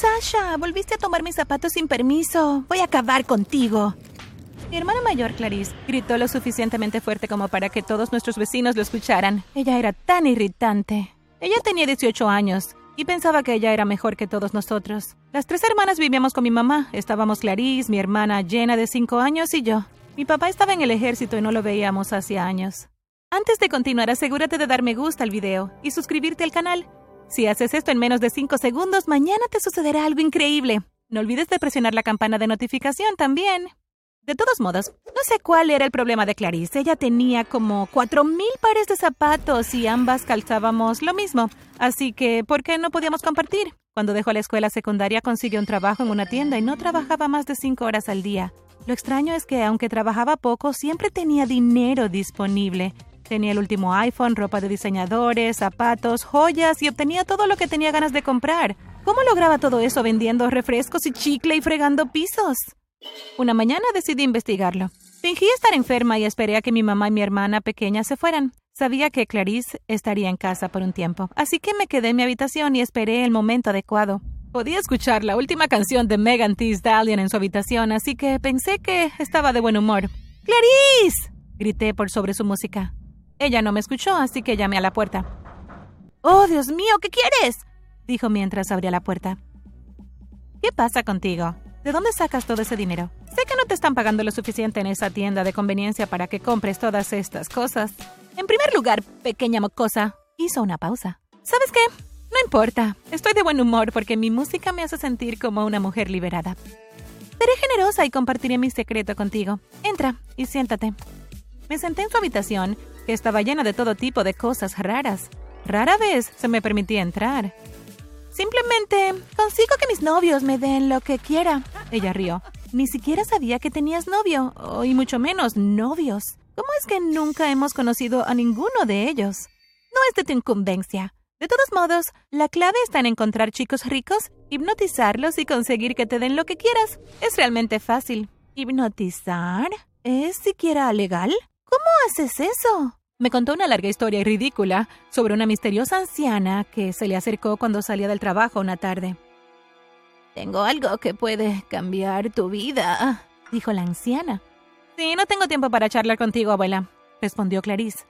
Sasha, volviste a tomar mis zapatos sin permiso. Voy a acabar contigo. Mi hermana mayor, Clarice, gritó lo suficientemente fuerte como para que todos nuestros vecinos lo escucharan. Ella era tan irritante. Ella tenía 18 años y pensaba que ella era mejor que todos nosotros. Las tres hermanas vivíamos con mi mamá. Estábamos Clarice, mi hermana llena de 5 años y yo. Mi papá estaba en el ejército y no lo veíamos hacía años. Antes de continuar, asegúrate de dar me gusta al video y suscribirte al canal. Si haces esto en menos de 5 segundos, mañana te sucederá algo increíble. No olvides de presionar la campana de notificación también. De todos modos, no sé cuál era el problema de Clarice. Ella tenía como cuatro mil pares de zapatos y ambas calzábamos lo mismo. Así que, ¿por qué no podíamos compartir? Cuando dejó la escuela secundaria consiguió un trabajo en una tienda y no trabajaba más de cinco horas al día. Lo extraño es que, aunque trabajaba poco, siempre tenía dinero disponible. Tenía el último iPhone, ropa de diseñadores, zapatos, joyas y obtenía todo lo que tenía ganas de comprar. ¿Cómo lograba todo eso vendiendo refrescos y chicle y fregando pisos? Una mañana decidí investigarlo. Fingí estar enferma y esperé a que mi mamá y mi hermana pequeña se fueran. Sabía que Clarice estaría en casa por un tiempo, así que me quedé en mi habitación y esperé el momento adecuado. Podía escuchar la última canción de Megan Thee Stallion en su habitación, así que pensé que estaba de buen humor. ¡Clarice! grité por sobre su música. Ella no me escuchó, así que llamé a la puerta. ¡Oh, Dios mío! ¿Qué quieres? dijo mientras abría la puerta. ¿Qué pasa contigo? ¿De dónde sacas todo ese dinero? Sé que no te están pagando lo suficiente en esa tienda de conveniencia para que compres todas estas cosas. En primer lugar, pequeña mocosa, hizo una pausa. ¿Sabes qué? No importa. Estoy de buen humor porque mi música me hace sentir como una mujer liberada. Seré generosa y compartiré mi secreto contigo. Entra y siéntate. Me senté en su habitación, que estaba llena de todo tipo de cosas raras. Rara vez se me permitía entrar. Simplemente consigo que mis novios me den lo que quiera. Ella rió. Ni siquiera sabía que tenías novio, y mucho menos novios. ¿Cómo es que nunca hemos conocido a ninguno de ellos? No es de tu incumbencia. De todos modos, la clave está en encontrar chicos ricos, hipnotizarlos y conseguir que te den lo que quieras. Es realmente fácil. ¿Hipnotizar? ¿Es siquiera legal? ¿Cómo haces eso? Me contó una larga historia ridícula sobre una misteriosa anciana que se le acercó cuando salía del trabajo una tarde. Tengo algo que puede cambiar tu vida, dijo la anciana. Sí, no tengo tiempo para charlar contigo, abuela, respondió Clarice.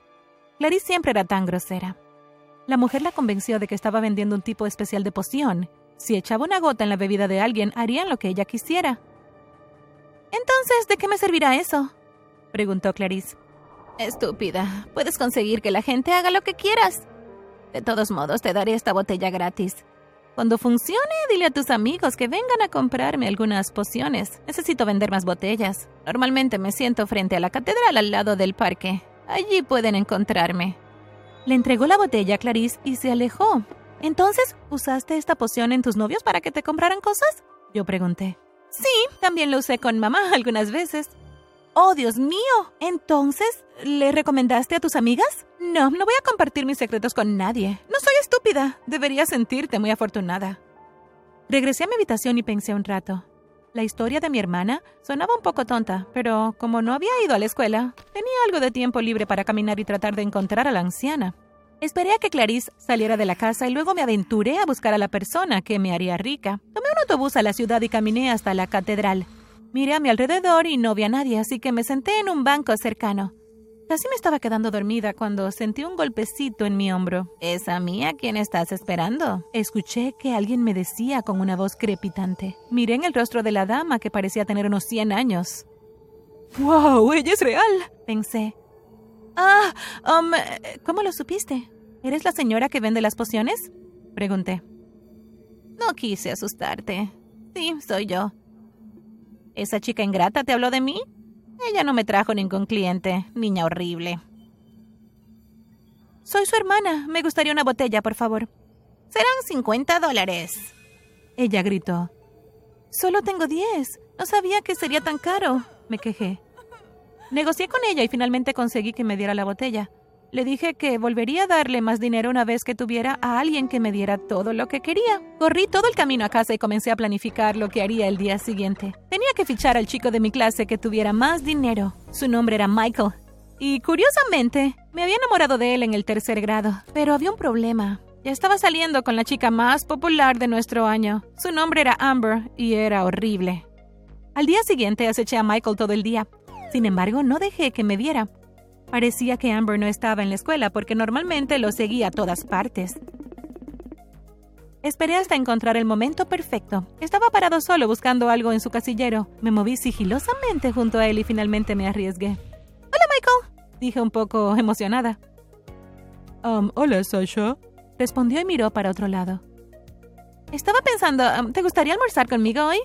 Clarice siempre era tan grosera. La mujer la convenció de que estaba vendiendo un tipo especial de poción. Si echaba una gota en la bebida de alguien, harían lo que ella quisiera. Entonces, ¿de qué me servirá eso? preguntó Clarice. Estúpida. Puedes conseguir que la gente haga lo que quieras. De todos modos, te daré esta botella gratis. Cuando funcione, dile a tus amigos que vengan a comprarme algunas pociones. Necesito vender más botellas. Normalmente me siento frente a la catedral al lado del parque. Allí pueden encontrarme. Le entregó la botella a Clarice y se alejó. Entonces, ¿usaste esta poción en tus novios para que te compraran cosas? Yo pregunté. Sí, también lo usé con mamá algunas veces. ¡Oh, Dios mío! Entonces, ¿le recomendaste a tus amigas? No, no voy a compartir mis secretos con nadie. No soy estúpida. Deberías sentirte muy afortunada. Regresé a mi habitación y pensé un rato. La historia de mi hermana sonaba un poco tonta, pero como no había ido a la escuela, tenía algo de tiempo libre para caminar y tratar de encontrar a la anciana. Esperé a que Clarice saliera de la casa y luego me aventuré a buscar a la persona que me haría rica. Tomé un autobús a la ciudad y caminé hasta la catedral. Miré a mi alrededor y no vi a nadie, así que me senté en un banco cercano. Casi me estaba quedando dormida cuando sentí un golpecito en mi hombro. ¿Es a mí a quien estás esperando? Escuché que alguien me decía con una voz crepitante. Miré en el rostro de la dama que parecía tener unos 100 años. ¡Wow! ¡Ella es real! Pensé. Ah, um, ¿cómo lo supiste? ¿Eres la señora que vende las pociones? Pregunté. No quise asustarte. Sí, soy yo. ¿Esa chica ingrata te habló de mí? Ella no me trajo ningún cliente, niña horrible. Soy su hermana. Me gustaría una botella, por favor. Serán 50 dólares. Ella gritó. Solo tengo 10. No sabía que sería tan caro. Me quejé. Negocié con ella y finalmente conseguí que me diera la botella. Le dije que volvería a darle más dinero una vez que tuviera a alguien que me diera todo lo que quería. Corrí todo el camino a casa y comencé a planificar lo que haría el día siguiente. Tenía que fichar al chico de mi clase que tuviera más dinero. Su nombre era Michael. Y curiosamente, me había enamorado de él en el tercer grado. Pero había un problema. Ya estaba saliendo con la chica más popular de nuestro año. Su nombre era Amber y era horrible. Al día siguiente aceché a Michael todo el día. Sin embargo, no dejé que me viera. Parecía que Amber no estaba en la escuela porque normalmente lo seguía a todas partes. Esperé hasta encontrar el momento perfecto. Estaba parado solo buscando algo en su casillero. Me moví sigilosamente junto a él y finalmente me arriesgué. Hola, Michael, dije un poco emocionada. Um, hola, Sasha, respondió y miró para otro lado. Estaba pensando, um, ¿te gustaría almorzar conmigo hoy?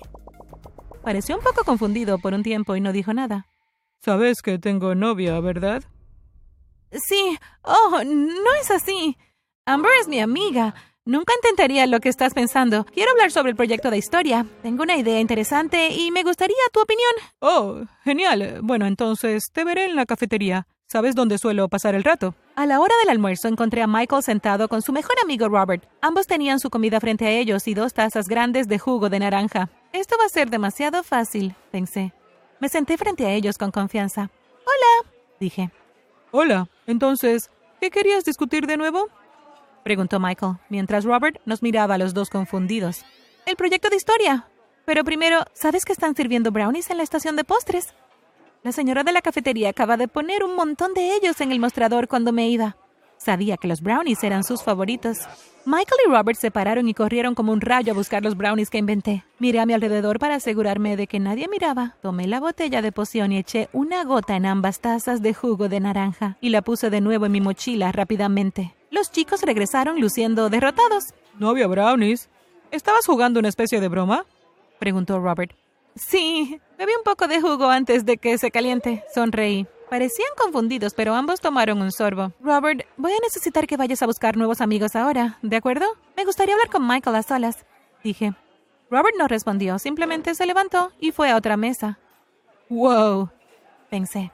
Pareció un poco confundido por un tiempo y no dijo nada. Sabes que tengo novia, ¿verdad? Sí. Oh, no es así. Amber es mi amiga. Nunca intentaría lo que estás pensando. Quiero hablar sobre el proyecto de historia. Tengo una idea interesante y me gustaría tu opinión. Oh, genial. Bueno, entonces te veré en la cafetería. ¿Sabes dónde suelo pasar el rato? A la hora del almuerzo encontré a Michael sentado con su mejor amigo Robert. Ambos tenían su comida frente a ellos y dos tazas grandes de jugo de naranja. Esto va a ser demasiado fácil, pensé. Me senté frente a ellos con confianza. Hola, dije. Hola. Entonces, ¿qué querías discutir de nuevo? preguntó Michael, mientras Robert nos miraba a los dos confundidos. El proyecto de historia. Pero primero, ¿sabes que están sirviendo brownies en la estación de postres? La señora de la cafetería acaba de poner un montón de ellos en el mostrador cuando me iba. Sabía que los brownies eran sus favoritos. Michael y Robert se pararon y corrieron como un rayo a buscar los brownies que inventé. Miré a mi alrededor para asegurarme de que nadie miraba. Tomé la botella de poción y eché una gota en ambas tazas de jugo de naranja y la puse de nuevo en mi mochila rápidamente. Los chicos regresaron luciendo derrotados. No había brownies. ¿Estabas jugando una especie de broma? preguntó Robert. Sí, bebí un poco de jugo antes de que se caliente. Sonreí. Parecían confundidos, pero ambos tomaron un sorbo. Robert, voy a necesitar que vayas a buscar nuevos amigos ahora, ¿de acuerdo? Me gustaría hablar con Michael a solas, dije. Robert no respondió, simplemente se levantó y fue a otra mesa. Wow, pensé.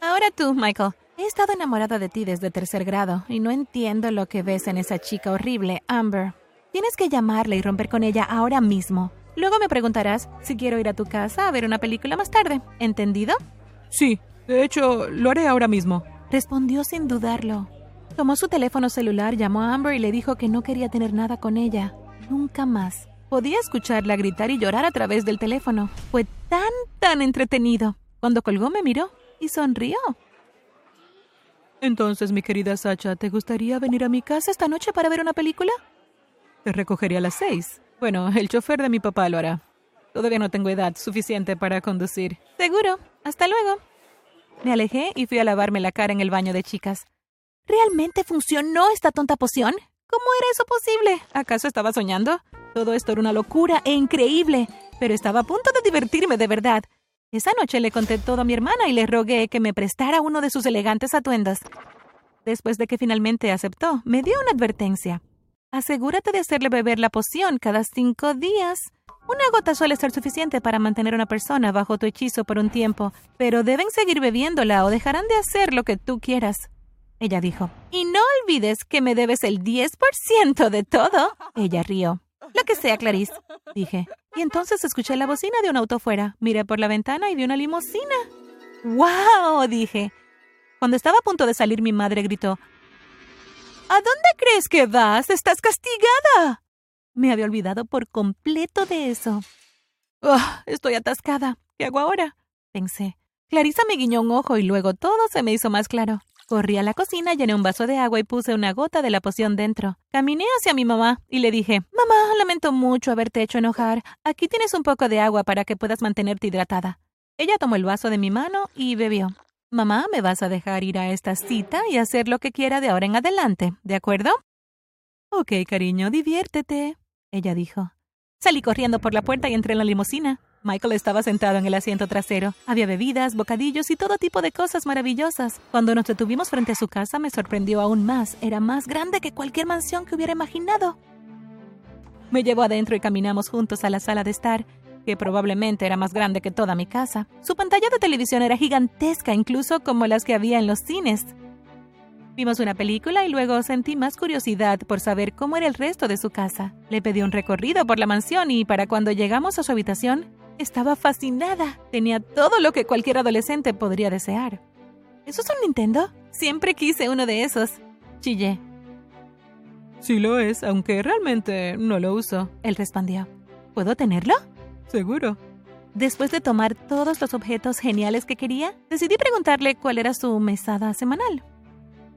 Ahora tú, Michael. He estado enamorada de ti desde tercer grado y no entiendo lo que ves en esa chica horrible, Amber. Tienes que llamarla y romper con ella ahora mismo. Luego me preguntarás si quiero ir a tu casa a ver una película más tarde. ¿Entendido? Sí, de hecho, lo haré ahora mismo. Respondió sin dudarlo. Tomó su teléfono celular, llamó a Amber y le dijo que no quería tener nada con ella. Nunca más. Podía escucharla gritar y llorar a través del teléfono. Fue tan, tan entretenido. Cuando colgó me miró y sonrió. Entonces, mi querida Sacha, ¿te gustaría venir a mi casa esta noche para ver una película? Te recogería a las seis. Bueno, el chofer de mi papá lo hará. Todavía no tengo edad suficiente para conducir. Seguro. Hasta luego. Me alejé y fui a lavarme la cara en el baño de chicas. ¿Realmente funcionó esta tonta poción? ¿Cómo era eso posible? ¿Acaso estaba soñando? Todo esto era una locura e increíble, pero estaba a punto de divertirme de verdad. Esa noche le conté todo a mi hermana y le rogué que me prestara uno de sus elegantes atuendos. Después de que finalmente aceptó, me dio una advertencia. Asegúrate de hacerle beber la poción cada cinco días. Una gota suele ser suficiente para mantener a una persona bajo tu hechizo por un tiempo, pero deben seguir bebiéndola o dejarán de hacer lo que tú quieras. Ella dijo. Y no olvides que me debes el 10% de todo. Ella rió. Lo que sea, Clarice, dije. Y entonces escuché la bocina de un auto fuera. Miré por la ventana y vi una limusina. ¡Wow! dije. Cuando estaba a punto de salir, mi madre gritó. ¿A dónde crees que vas? ¡Estás castigada! Me había olvidado por completo de eso. estoy atascada. ¿Qué hago ahora? pensé. Clarisa me guiñó un ojo y luego todo se me hizo más claro. Corrí a la cocina, llené un vaso de agua y puse una gota de la poción dentro. Caminé hacia mi mamá y le dije, Mamá, lamento mucho haberte hecho enojar. Aquí tienes un poco de agua para que puedas mantenerte hidratada. Ella tomó el vaso de mi mano y bebió. Mamá, me vas a dejar ir a esta cita y hacer lo que quiera de ahora en adelante, ¿de acuerdo? Ok, cariño, diviértete, ella dijo. Salí corriendo por la puerta y entré en la limusina. Michael estaba sentado en el asiento trasero. Había bebidas, bocadillos y todo tipo de cosas maravillosas. Cuando nos detuvimos frente a su casa me sorprendió aún más. Era más grande que cualquier mansión que hubiera imaginado. Me llevó adentro y caminamos juntos a la sala de estar, que probablemente era más grande que toda mi casa. Su pantalla de televisión era gigantesca, incluso como las que había en los cines. Vimos una película y luego sentí más curiosidad por saber cómo era el resto de su casa. Le pedí un recorrido por la mansión y para cuando llegamos a su habitación, estaba fascinada. Tenía todo lo que cualquier adolescente podría desear. ¿Eso es un Nintendo? Siempre quise uno de esos. Chillé. Sí lo es, aunque realmente no lo uso. Él respondió. ¿Puedo tenerlo? Seguro. Después de tomar todos los objetos geniales que quería, decidí preguntarle cuál era su mesada semanal.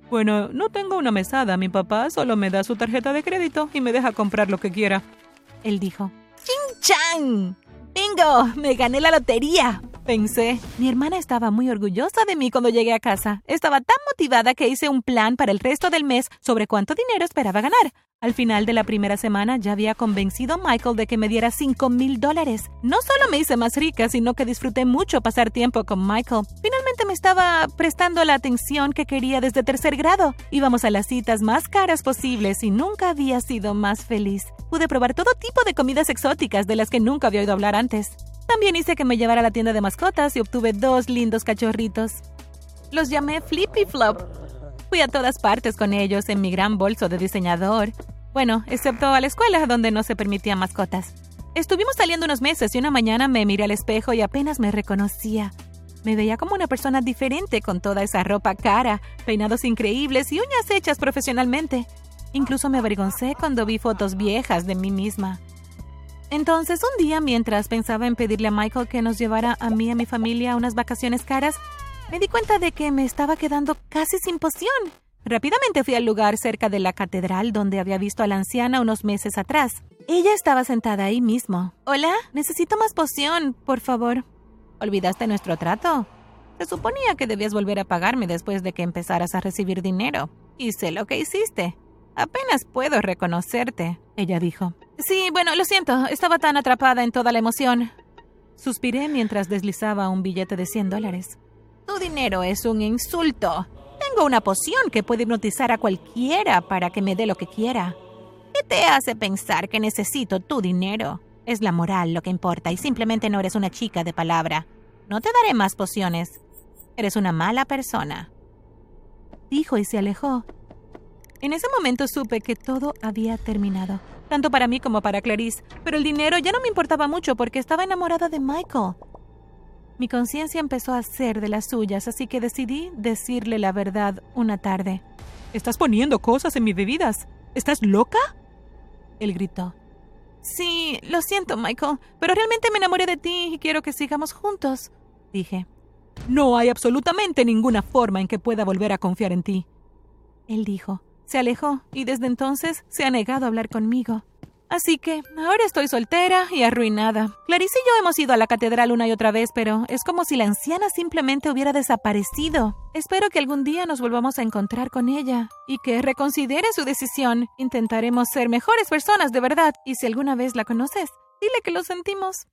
Bueno, no tengo una mesada. Mi papá solo me da su tarjeta de crédito y me deja comprar lo que quiera. Él dijo. ¡Chin Chang! ¡Bingo! ¡Me gané la lotería! Pensé. Mi hermana estaba muy orgullosa de mí cuando llegué a casa. Estaba tan motivada que hice un plan para el resto del mes sobre cuánto dinero esperaba ganar. Al final de la primera semana ya había convencido a Michael de que me diera 5 mil dólares. No solo me hice más rica, sino que disfruté mucho pasar tiempo con Michael. Finalmente me estaba prestando la atención que quería desde tercer grado. Íbamos a las citas más caras posibles y nunca había sido más feliz. Pude probar todo tipo de comidas exóticas de las que nunca había oído hablar antes. También hice que me llevara a la tienda de mascotas y obtuve dos lindos cachorritos. Los llamé Flippy Flop. Fui a todas partes con ellos en mi gran bolso de diseñador. Bueno, excepto a la escuela donde no se permitían mascotas. Estuvimos saliendo unos meses y una mañana me miré al espejo y apenas me reconocía. Me veía como una persona diferente con toda esa ropa cara, peinados increíbles y uñas hechas profesionalmente. Incluso me avergoncé cuando vi fotos viejas de mí misma. Entonces, un día, mientras pensaba en pedirle a Michael que nos llevara a mí y a mi familia a unas vacaciones caras, me di cuenta de que me estaba quedando casi sin poción. Rápidamente fui al lugar cerca de la catedral donde había visto a la anciana unos meses atrás. Ella estaba sentada ahí mismo. Hola, necesito más poción, por favor. ¿Olvidaste nuestro trato? Se suponía que debías volver a pagarme después de que empezaras a recibir dinero. Y sé lo que hiciste. Apenas puedo reconocerte, ella dijo. Sí, bueno, lo siento, estaba tan atrapada en toda la emoción. Suspiré mientras deslizaba un billete de 100 dólares. Tu dinero es un insulto. Tengo una poción que puede hipnotizar a cualquiera para que me dé lo que quiera. ¿Qué te hace pensar que necesito tu dinero? Es la moral lo que importa y simplemente no eres una chica de palabra. No te daré más pociones. Eres una mala persona. Dijo y se alejó. En ese momento supe que todo había terminado, tanto para mí como para Clarice, pero el dinero ya no me importaba mucho porque estaba enamorada de Michael. Mi conciencia empezó a ser de las suyas, así que decidí decirle la verdad una tarde. Estás poniendo cosas en mis bebidas. ¿Estás loca? Él gritó. Sí, lo siento, Michael, pero realmente me enamoré de ti y quiero que sigamos juntos, dije. No hay absolutamente ninguna forma en que pueda volver a confiar en ti. Él dijo. Se alejó y desde entonces se ha negado a hablar conmigo. Así que ahora estoy soltera y arruinada. Clarice y yo hemos ido a la catedral una y otra vez, pero es como si la anciana simplemente hubiera desaparecido. Espero que algún día nos volvamos a encontrar con ella y que reconsidere su decisión. Intentaremos ser mejores personas de verdad y si alguna vez la conoces, dile que lo sentimos.